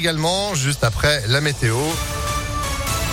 également juste après la météo.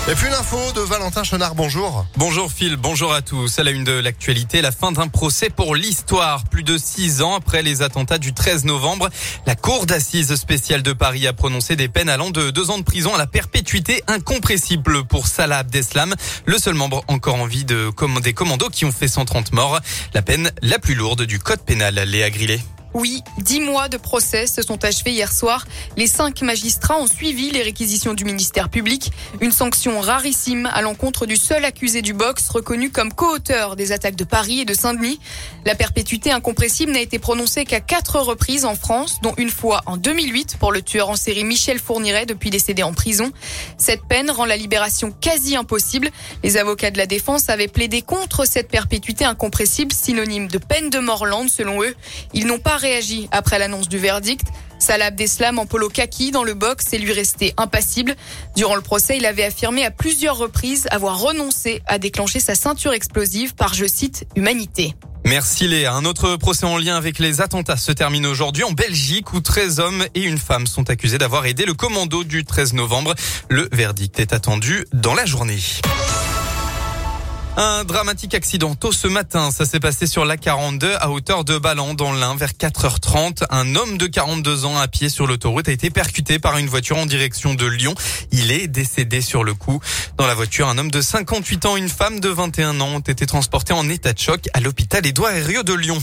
Et puis une info de Valentin Chenard, bonjour. Bonjour Phil, bonjour à tous. À la une de l'actualité, la fin d'un procès pour l'histoire. Plus de six ans après les attentats du 13 novembre, la Cour d'assises spéciale de Paris a prononcé des peines allant de deux ans de prison à la perpétuité incompressible pour Salah Abdeslam, le seul membre encore en vie de, des commandos qui ont fait 130 morts. La peine la plus lourde du code pénal, Léa Grillet. Oui, dix mois de procès se sont achevés hier soir. Les cinq magistrats ont suivi les réquisitions du ministère public. Une sanction rarissime à l'encontre du seul accusé du box reconnu comme co-auteur des attaques de Paris et de Saint-Denis. La perpétuité incompressible n'a été prononcée qu'à quatre reprises en France, dont une fois en 2008 pour le tueur en série Michel Fourniret depuis décédé en prison. Cette peine rend la libération quasi impossible. Les avocats de la défense avaient plaidé contre cette perpétuité incompressible, synonyme de peine de mort lente selon eux. Après l'annonce du verdict. Salah Abdeslam en polo kaki dans le box est lui resté impassible. Durant le procès, il avait affirmé à plusieurs reprises avoir renoncé à déclencher sa ceinture explosive par, je cite, humanité. Merci Léa. Un autre procès en lien avec les attentats se termine aujourd'hui en Belgique où 13 hommes et une femme sont accusés d'avoir aidé le commando du 13 novembre. Le verdict est attendu dans la journée. Un dramatique accident tôt ce matin. Ça s'est passé sur la 42 à hauteur de Ballan dans l'Ain vers 4h30. Un homme de 42 ans à pied sur l'autoroute a été percuté par une voiture en direction de Lyon. Il est décédé sur le coup. Dans la voiture, un homme de 58 ans une femme de 21 ans ont été transportés en état de choc à l'hôpital Édouard Herriot de Lyon.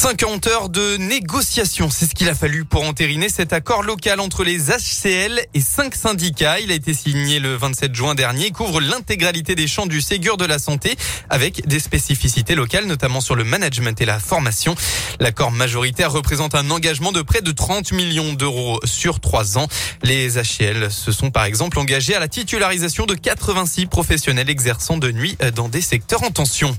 50 heures de négociation, c'est ce qu'il a fallu pour entériner cet accord local entre les HCL et cinq syndicats. Il a été signé le 27 juin dernier et couvre l'intégralité des champs du Ségur de la santé avec des spécificités locales, notamment sur le management et la formation. L'accord majoritaire représente un engagement de près de 30 millions d'euros sur trois ans. Les HCL se sont par exemple engagés à la titularisation de 86 professionnels exerçant de nuit dans des secteurs en tension.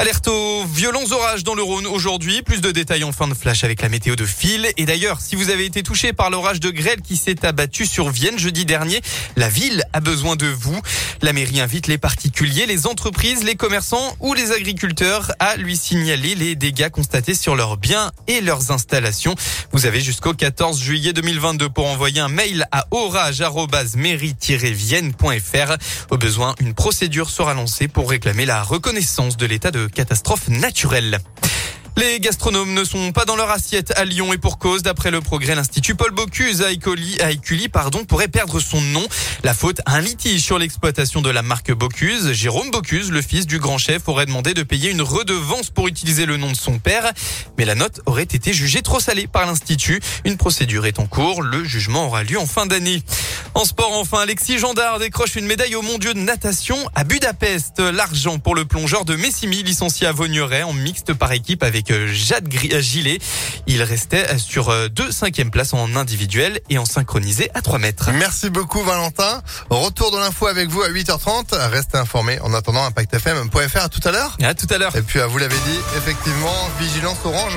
Alerte aux violents orages dans le Rhône aujourd'hui. Plus de détails en fin de flash avec la météo de fil. Et d'ailleurs, si vous avez été touché par l'orage de grêle qui s'est abattu sur Vienne jeudi dernier, la ville a besoin de vous. La mairie invite les particuliers, les entreprises, les commerçants ou les agriculteurs à lui signaler les dégâts constatés sur leurs biens et leurs installations. Vous avez jusqu'au 14 juillet 2022 pour envoyer un mail à orage-mairie-vienne.fr. Au besoin, une procédure sera lancée pour réclamer la reconnaissance de l'état de catastrophe naturelle. Les gastronomes ne sont pas dans leur assiette à Lyon et pour cause, d'après le progrès, l'Institut Paul Bocuse à Écully, pardon, pourrait perdre son nom. La faute à un litige sur l'exploitation de la marque Bocuse. Jérôme Bocuse, le fils du grand chef, aurait demandé de payer une redevance pour utiliser le nom de son père. Mais la note aurait été jugée trop salée par l'Institut. Une procédure est en cours. Le jugement aura lieu en fin d'année. En sport, enfin, Alexis Gendard décroche une médaille au mondiaux de natation à Budapest. L'argent pour le plongeur de Messimi, licencié à Vaugneray en mixte par équipe avec euh, Jade euh, Gillet. Il restait sur euh, deux cinquièmes places en individuel et en synchronisé à 3 mètres. Merci beaucoup Valentin. Retour de l'info avec vous à 8h30. Restez informés en attendant impactfm.fr. À tout à l'heure. À tout à l'heure. Et puis, vous l'avez dit, effectivement, vigilance orange.